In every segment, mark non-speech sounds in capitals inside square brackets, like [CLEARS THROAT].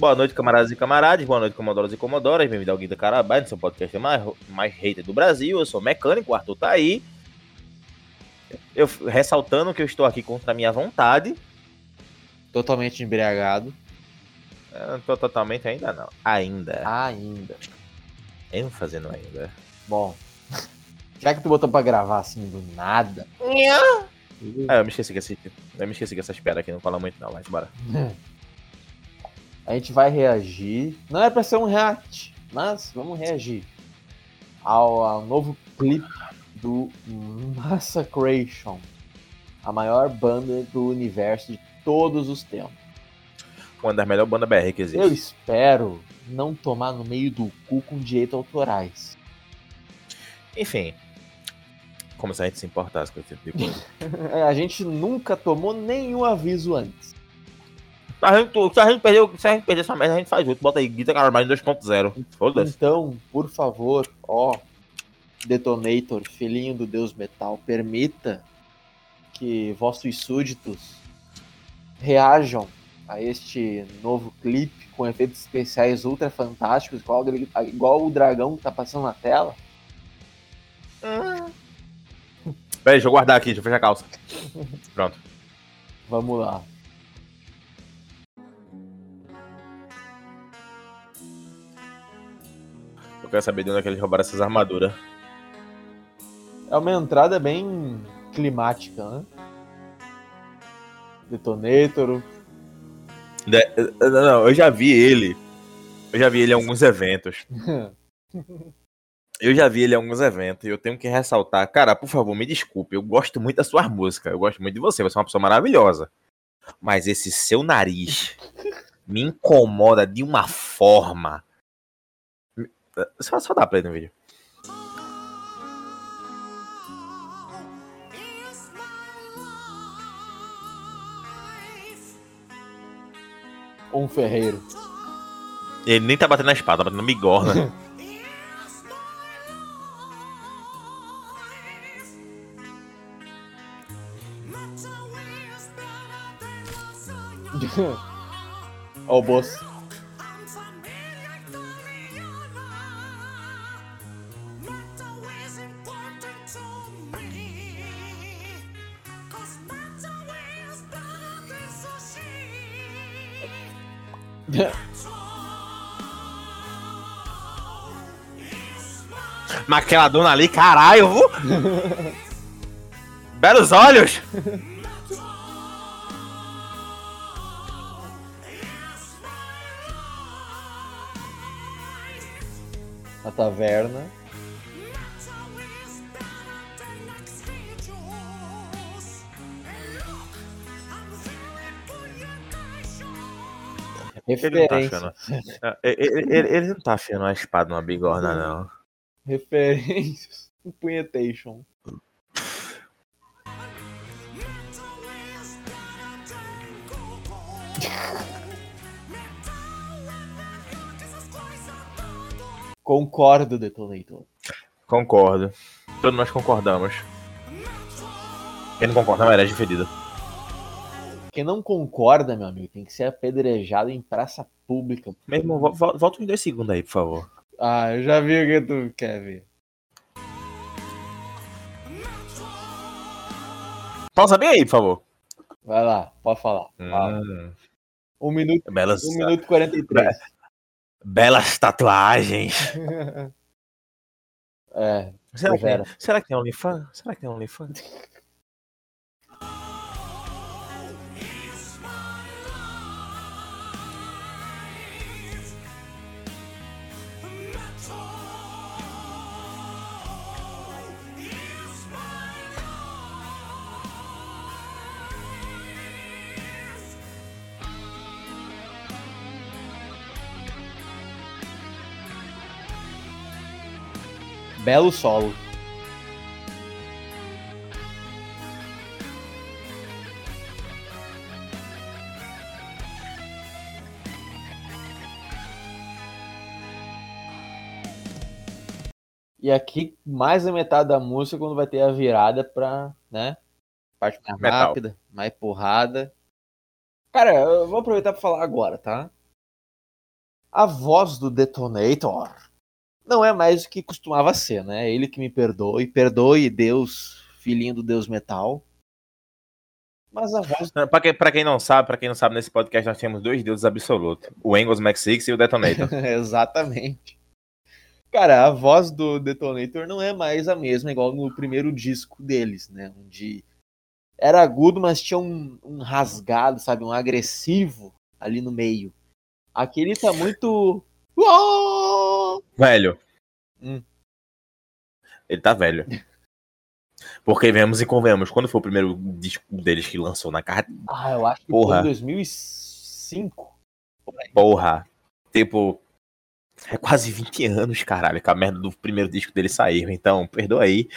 boa noite, camaradas e camaradas, boa noite, comodoras e comodoras, bem-vindo ao Guida Carabai, seu podcast mais, mais hater do Brasil, eu sou mecânico, o Arthur tá aí, eu ressaltando que eu estou aqui contra a minha vontade. Totalmente embriagado. Eu não tô totalmente ainda não, ainda. Ainda. Eu não fazendo ainda. Bom, já que tu botou pra gravar assim do nada... Ah, eu me esqueci que esse, eu me esqueci que essa espera aqui não fala muito não, mas bora. [LAUGHS] A gente vai reagir. Não é pra ser um react, mas vamos reagir ao, ao novo clipe do Massacration, a maior banda do universo de todos os tempos. Uma das melhores bandas BR que existe. Eu espero não tomar no meio do cu com direitos autorais. Enfim, como se a gente se importasse com esse tipo de coisa. [LAUGHS] É, a gente nunca tomou nenhum aviso antes. Se a gente, se a gente perder, se a gente perder essa merda, a gente faz outro. Bota aí Guita Carvalho 2.0. Foda-se. Então, por favor, ó, Detonator, filhinho do Deus Metal, permita que vossos súditos reajam a este novo clipe com efeitos especiais ultra fantásticos, igual, igual o dragão que tá passando na tela. Peraí, deixa eu guardar aqui, deixa eu fechar a calça. Pronto. Vamos lá. Eu quero saber de onde é que eles roubaram essas armaduras. É uma entrada bem climática, né? Detonator. De- Não, não, eu já vi ele. Eu já vi ele em alguns eventos. [LAUGHS] Eu já vi ele em alguns eventos e eu tenho que ressaltar. Cara, por favor, me desculpe. Eu gosto muito da sua música. Eu gosto muito de você. Você é uma pessoa maravilhosa. Mas esse seu nariz [LAUGHS] me incomoda de uma forma. Só, só dá play no vídeo. Um ferreiro. Ele nem tá batendo na espada, tá batendo na bigorna. [LAUGHS] [LAUGHS] Ó o boss. [LAUGHS] Mas aquela dona ali, caralho? [LAUGHS] Belos olhos! Na taverna. Ele não tá Referência. afiando. É, Ele, ele- ele não tá afiando uma espada numa bigorna, não. Referências. [LAUGHS] Um punhetation. Concordo, Detonator. Concordo. Todos nós concordamos. Quem não concorda é uma herege fedida. Quem não concorda, meu amigo, tem que ser apedrejado em praça pública. Meu irmão, vo- vo- volta uns dois segundos aí, por favor. Ah, eu já vi o que tu quer ver. Pausa bem aí, por favor. Vai lá, pode falar. Fala. Hum, Um minuto, belas, um minuto e 43. belas tatuagens. [LAUGHS] É, Será que, será que OnlyFans? Será que tem OnlyFans? Belo solo. E aqui, mais da metade da música, quando vai ter a virada pra, né? Parte mais Metal. rápida, mais porrada. Cara, eu vou aproveitar pra falar agora, tá? A voz do Detonator não é mais o que costumava ser, né? Ele que me perdoe, perdoe Deus, filhinho do Deus Metal. Mas a voz. Pra quem, pra quem não sabe, para quem não sabe, nesse podcast nós temos dois deuses absolutos: o Engels Max Six e o Detonator. [LAUGHS] Exatamente. Cara, a voz do Detonator não é mais a mesma, igual no primeiro disco deles, né? Onde era agudo, mas tinha um, um rasgado, sabe? Um agressivo ali no meio. Aqui ele tá muito. Velho. Hum. Ele tá velho. Porque vemos e convenhamos, quando foi o primeiro disco deles que lançou na carta? Ah, eu acho que Porra. foi em 2005. por aí. Porra. Tipo. É quase 20 anos, caralho, que a merda do primeiro disco dele saiu. Então, perdoa aí.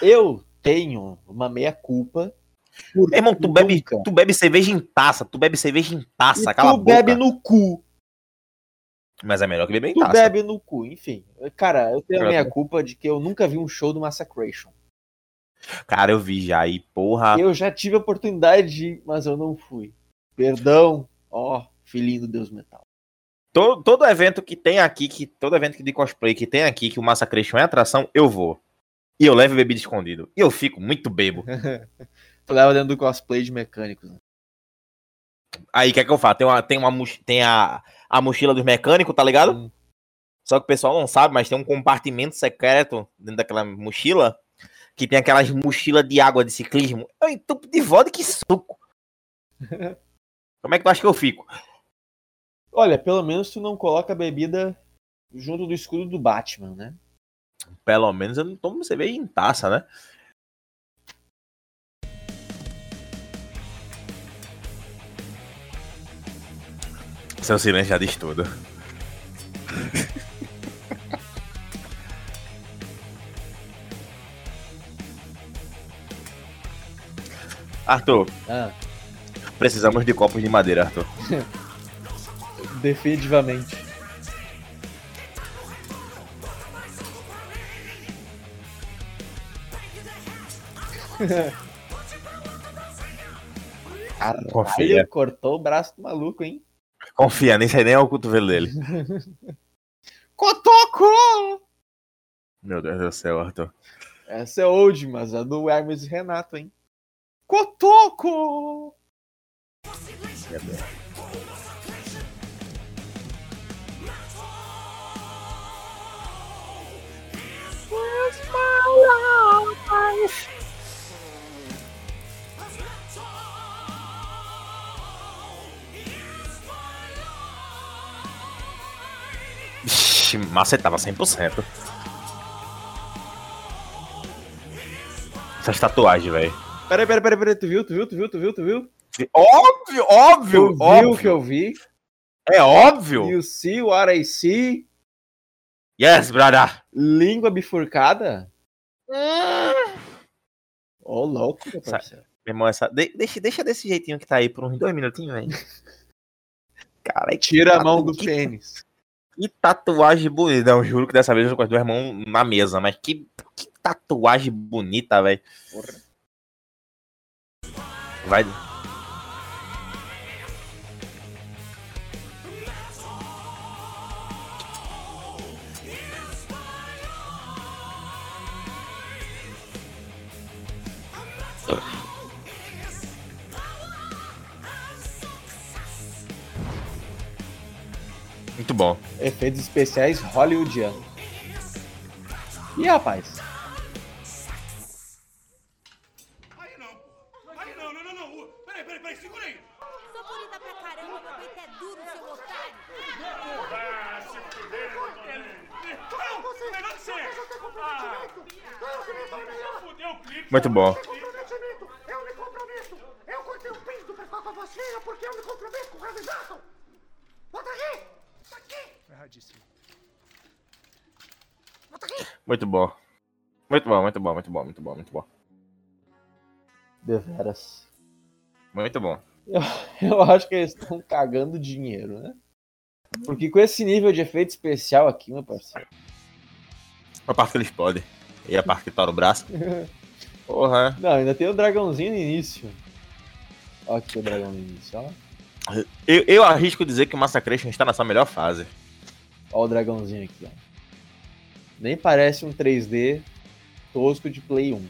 Eu tenho uma meia-culpa. irmão, tu bebe, tu bebe cerveja em taça. Tu bebe cerveja em taça, E cala a tu boca. bebe no cu. Mas é melhor que beber em Tu taça. bebe no cu, enfim. Cara, eu tenho a minha culpa de que eu nunca vi um show do Massacration. Cara, eu vi já aí, porra. Eu já tive a oportunidade de ir, mas eu não fui. Perdão, ó, filhinho do Deus Metal. Todo, todo evento que tem aqui, que todo evento de cosplay que tem aqui, que o Massacration é atração, eu vou. E eu levo bebida escondido. E eu fico muito bebo. [LAUGHS] Tu leva dentro do cosplay de mecânicos. Né? Aí, o que é que eu faço? Tem, uma, tem, uma, tem a, a mochila dos mecânicos, tá ligado? Hum. Só que o pessoal não sabe, mas tem um compartimento secreto dentro daquela mochila que tem aquelas mochilas de água de ciclismo. Eu entupo de vodka e suco. [LAUGHS] Como é que tu acha que eu fico? Olha, pelo menos tu não coloca a bebida junto do escudo do Batman, né? Pelo menos eu não tomo cerveja em taça, né? Seu silêncio já diz tudo. [LAUGHS] Arthur, Ah, precisamos de copos de madeira, Arthur. [LAUGHS] definitivamente. [LAUGHS] Caralho, cortou o braço do maluco, hein? Confia, nem sei nem o cotovelo dele. [LAUGHS] Cotoco! Meu Deus do céu, Arthur. Essa é old, mas a do Hermes e Renato, hein? Cotoco! Meu Deus. Ixi, macetava 100%. Essas tatuagens, velho. Peraí, peraí, peraí, peraí, tu viu, tu viu, tu viu, tu viu, tu viu? Óbvio, óbvio, Tu viu o óbvio. que eu vi? É óbvio. You see what I see? Yes, brother. Língua bifurcada? Ô, louco, meu parceiro. Meu irmão, essa... de- deixa, deixa desse jeitinho que tá aí por uns dois minutinhos, velho. [LAUGHS] Cara, que Tira a tatu- mão do que, pênis. Que tatuagem bonita. Não, juro que dessa vez eu com as duas mãos na mesa, mas que, que tatuagem bonita, velho. Vai. Muito bom. Efeitos especiais hollywoodianos. Ih, rapaz. Aí não, pô. Aí não, não, não, não. Peraí, peraí, peraí, segura aí. Sou bonita pra caramba, meu peito é duro, seu otário. Ah, se fuder, Não, você melhor que você. Ah, fudeu o clipe. Muito bom. comprometimento! Eu me comprometo! Eu cortei o pinto pra ficar com a vacina porque eu me comprometo com o heavy metal! Bota aqui! Bota Muito bom. Muito bom, muito bom, muito bom, muito bom, muito bom. Deveras. Muito bom. Eu, [LAUGHS] eu acho que eles estão cagando dinheiro, né? Porque com esse nível de efeito especial aqui, meu parceiro. A parte que eles podem. E a parte que tora o braço. [LAUGHS] Porra. Não, ainda tem o dragãozinho no início. Ó aqui o dragão no início, ó. Eu, eu arrisco dizer que o Massacration está na sua melhor fase. Ó o dragãozinho aqui, ó. Nem parece um 3D tosco de Play 1.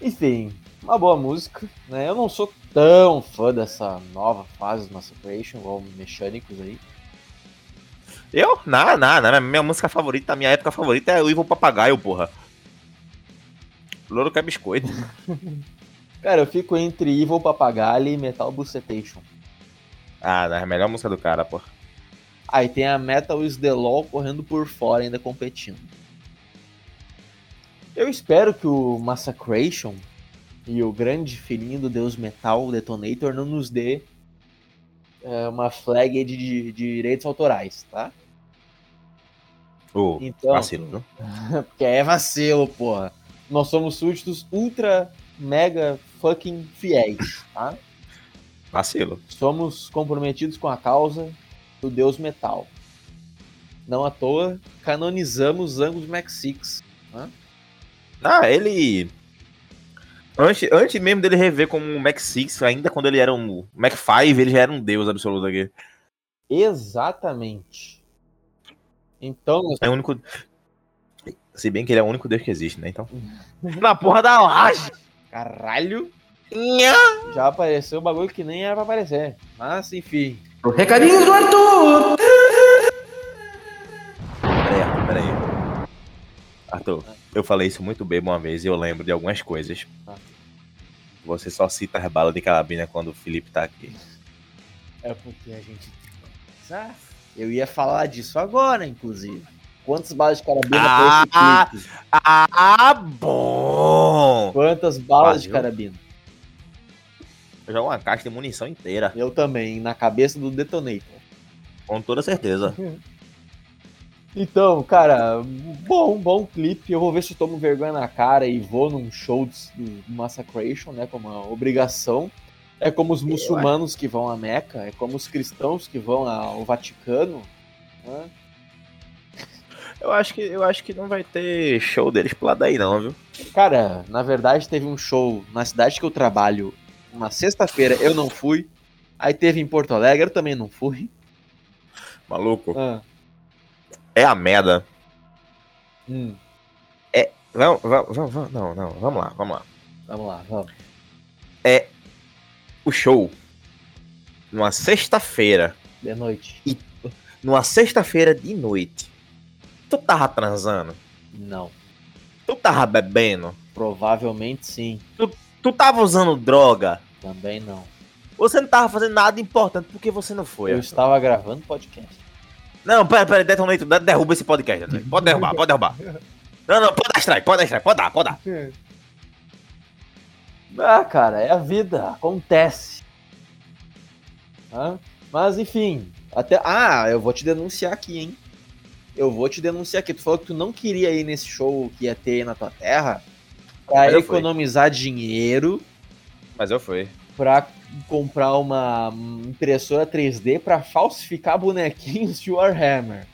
Enfim, uma boa música, né? Eu não sou tão fã dessa nova fase do Massacration, igual mecânicos aí. Eu? Nada, nada. Minha, música favorita, minha época favorita é o Evil Papagaio, porra. Louro quer biscoito. [LAUGHS] Cara, eu fico entre Evil Papagaio e Metal Bucetation. Ah, é a melhor música do cara, porra. Aí tem a Metal is the Law correndo por fora ainda competindo. Eu espero que o Massacration e o grande filhinho do Deus Metal, o Detonator, não nos dê é, uma flag de, de- direitos autorais, tá? Ô, Então. vacilo, viu? [LAUGHS] Porque é vacilo, porra. Nós somos súditos ultra, mega, fucking fiéis, tá? Vacilo. Somos comprometidos com a causa do Deus Metal. Não à toa, canonizamos Angus Max Six. Ah, ele. Antes, antes mesmo dele rever como um Mac 6, ainda quando ele era um Mac 5, ele já era um deus absoluto aqui. Exatamente. Então, É o único. Se bem que ele é o único deus que existe, né? Então. [LAUGHS] Na porra da laje! Caralho! Já apareceu o bagulho que nem era pra aparecer. Mas, enfim. Recadinhos do Arthur! Peraí, Arthur, peraí. Arthur, eu falei isso muito bem uma vez e eu lembro de algumas coisas. Ah. Você só cita as balas de carabina quando o Felipe tá aqui. É porque a gente. Ah, Eu ia falar disso agora, inclusive. Quantas balas de carabina Ah! foi esse clipe? Ah, bom! Quantas balas de Valeu. carabina? Eu jogo uma caixa de munição inteira, Eu também, na cabeça do Detonator. com toda certeza. [LAUGHS] Então, cara, bom, bom clipe. Eu vou ver se eu tomo vergonha na cara e vou num show do, Massacration, né? Como uma obrigação. É como os muçulmanos que vão a Meca, é como os cristãos que vão ao Vaticano. né? Eu acho que eu acho que não vai ter show deles pro lado daí, não, viu? Cara, na verdade teve um show na cidade que eu trabalho uma sexta-feira, eu não fui. Aí teve em Porto Alegre, eu também não fui. Maluco. Ah, É a merda. hum, Vamos, vamos, vamos, vamos- não, não, vamos lá, vamos lá. vamos lá, vamos. O show, numa sexta-feira, De noite. numa sexta-feira de noite, tu tava transando? Não. Tu tava bebendo? Provavelmente sim. Tu tava usando droga? Também não. Você não tava fazendo nada importante, porque você não foi? Eu Arthur? estava gravando podcast. Não, pera, pera, Detonator, de- derruba esse podcast. Pode derrubar, pode derrubar. Não, não, pode dar strike, pode dar strike, pode dar, pode dar. Ah, cara, é a vida, acontece. Hã? Mas enfim, até. Ah, eu vou te denunciar aqui, hein? Eu vou te denunciar aqui. Tu falou que tu não queria ir nesse show que ia ter na tua terra pra eu fui. economizar dinheiro Mas eu fui. pra comprar uma impressora 3D pra falsificar bonequinhos de Warhammer.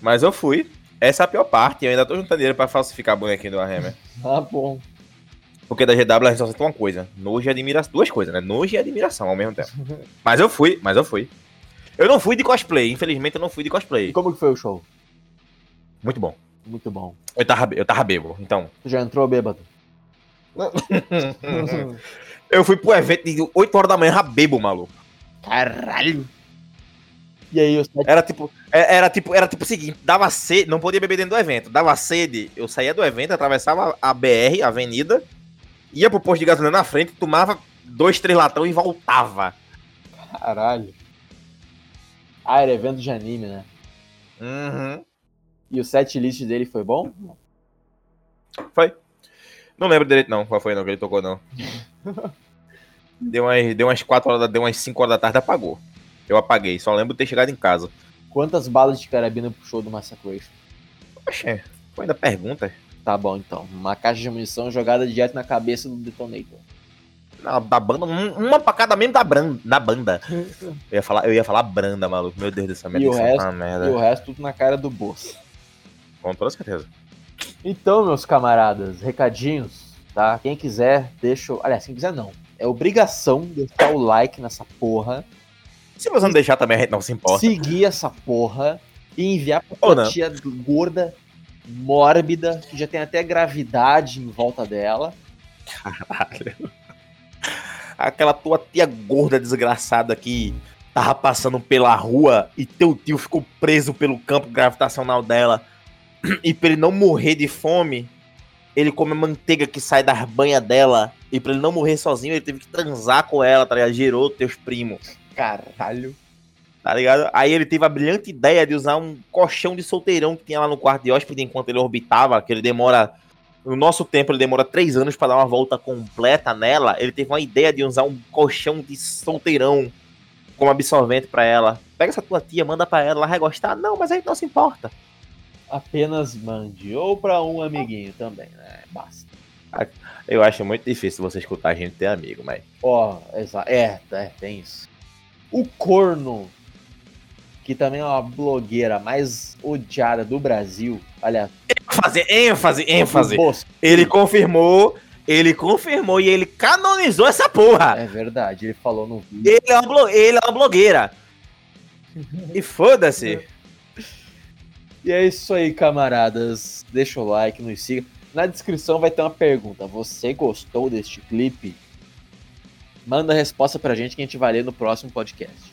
Mas eu fui. Essa é a pior parte. Eu ainda tô juntando dinheiro pra falsificar bonequinho do Warhammer. Tá [LAUGHS] bom. Porque da GW a gente só sente uma coisa. Nojo e admiração. Duas coisas, né? Nojo e admiração ao mesmo tempo. [LAUGHS] Mas eu fui, mas eu fui. Eu não fui de cosplay. Infelizmente eu não fui de E cosplay. como que foi o show? Muito bom. Muito bom. Eu tava, eu tava bêbado. Então. Tu já entrou bêbado? [LAUGHS] eu fui pro evento de 8 horas da manhã, já bebo, maluco. Caralho! E aí, os Era tipo, é- era tipo, era tipo o seguinte, dava sede, não podia beber dentro do evento, dava sede, eu saía do evento, atravessava a BR, a avenida, ia pro posto de gasolina na frente, tomava dois, três latão e voltava. Caralho. Ah, era evento de anime, né? Uhum. E o set list dele foi bom? Foi. Não lembro direito não, qual foi não que ele tocou não. [LAUGHS] Deu umas, deu umas 4 horas, da- deu umas 5 horas da tarde, apagou. Eu apaguei, só lembro de ter chegado em casa. Quantas balas de carabina show do Massacration? Oxê, foi ainda pergunta. Tá bom, então. Uma caixa de munição jogada direto na cabeça do Detonator. Na, da banda, um- uma pra cada membro da, bran- da banda. [LAUGHS] Eu ia, falar, eu ia falar branda, maluco. Meu Deus do céu, minha E o resto? tá uma merda. E o resto tudo na cara do boss. Com toda certeza. Então, meus camaradas, recadinhos, tá? Quem quiser, deixa. Aliás, quem quiser não. É obrigação deixar o like nessa porra. Se você não deixar também, a gente não se importa. seguir essa porra e enviar pra Ou tua não. tia gorda, mórbida, que já tem até gravidade em volta dela. Caralho. Aquela tua tia gorda desgraçada que tava passando pela rua e teu tio ficou preso pelo campo gravitacional dela. [CLEARS THROAT] E pra ele não morrer de fome, ele come a manteiga que sai das banhas dela. E pra ele não morrer sozinho, ele teve que transar com ela, tá ligado? Gerou teus primos, Caralho. tá ligado? Aí ele teve a brilhante ideia de usar um colchão de solteirão que tinha lá no quarto de hóspede enquanto ele orbitava, que ele demora. No nosso tempo, ele demora três anos pra dar uma volta completa nela. Ele teve uma ideia de usar um colchão de solteirão como absorvente pra ela. Pega essa tua tia, manda pra ela, ela vai gostar. Não, mas aí não se importa. Apenas mande. Ou pra um amiguinho também, né? Basta. Eu acho muito difícil você escutar a gente ter amigo, mas. Ó, exa- é, é, tem isso. O corno, que também é uma blogueira mais odiada do Brasil. Fazer ênfase, ênfase. Bosco. Ele confirmou, ele confirmou e ele canonizou essa porra. É verdade, ele falou no vídeo. Ele é uma, blo- ele é uma blogueira. E foda-se. E é isso aí, camaradas. Deixa o like, nos siga. Na descrição vai ter uma pergunta. Você gostou deste clipe? Manda a resposta pra gente que a gente vai ler no próximo podcast.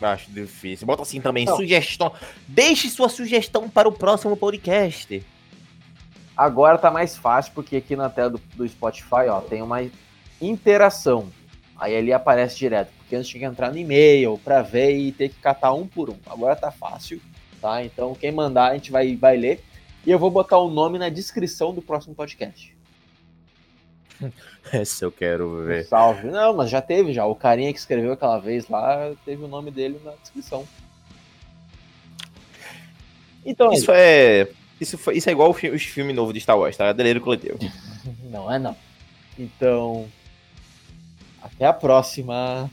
Acho difícil. Bota assim também, Não. sugestão. Deixe sua sugestão para o próximo podcast. Agora tá mais fácil porque aqui na tela do, do Spotify, ó, tem uma interação. Aí ali aparece direto, porque antes tinha que entrar no e-mail pra ver e ter que catar um por um. Agora tá fácil, tá? Então quem mandar a gente vai, vai ler. E eu vou botar o nome na descrição do próximo podcast. [LAUGHS] Esse eu quero ver. Salve. Não, mas já teve já. O carinha que escreveu aquela vez lá, teve o nome dele na descrição. Então, Isso é. Isso, foi, isso é igual os filmes novos de Star Wars, tá? Delírio coletivo. [LAUGHS] não é não. Então, até a próxima.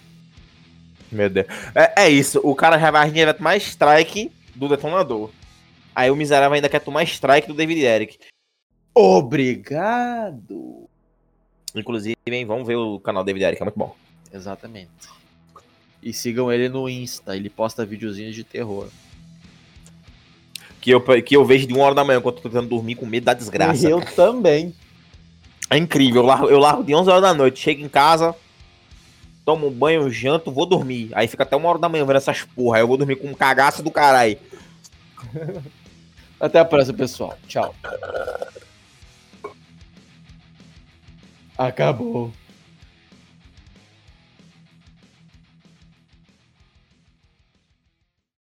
Meu Deus. É, é isso, o cara já vai, vai tomar strike do detonador. Aí o miserável ainda quer tomar strike do David Eric. Obrigado. Inclusive, hein, vamos ver o canal David Eric, é muito bom. Exatamente. E sigam ele no Insta, ele posta videozinhos de terror. Que eu, que eu vejo de uma hora da manhã enquanto eu tô tentando dormir com medo da desgraça. E eu também. É incrível, eu largo, eu largo de 11 horas da noite, chego em casa, tomo um banho, janto, vou dormir. Aí fica até uma hora da manhã vendo essas porra. Aí eu vou dormir com um cagaço do caralho. Até a próxima, pessoal. Tchau. Acabou.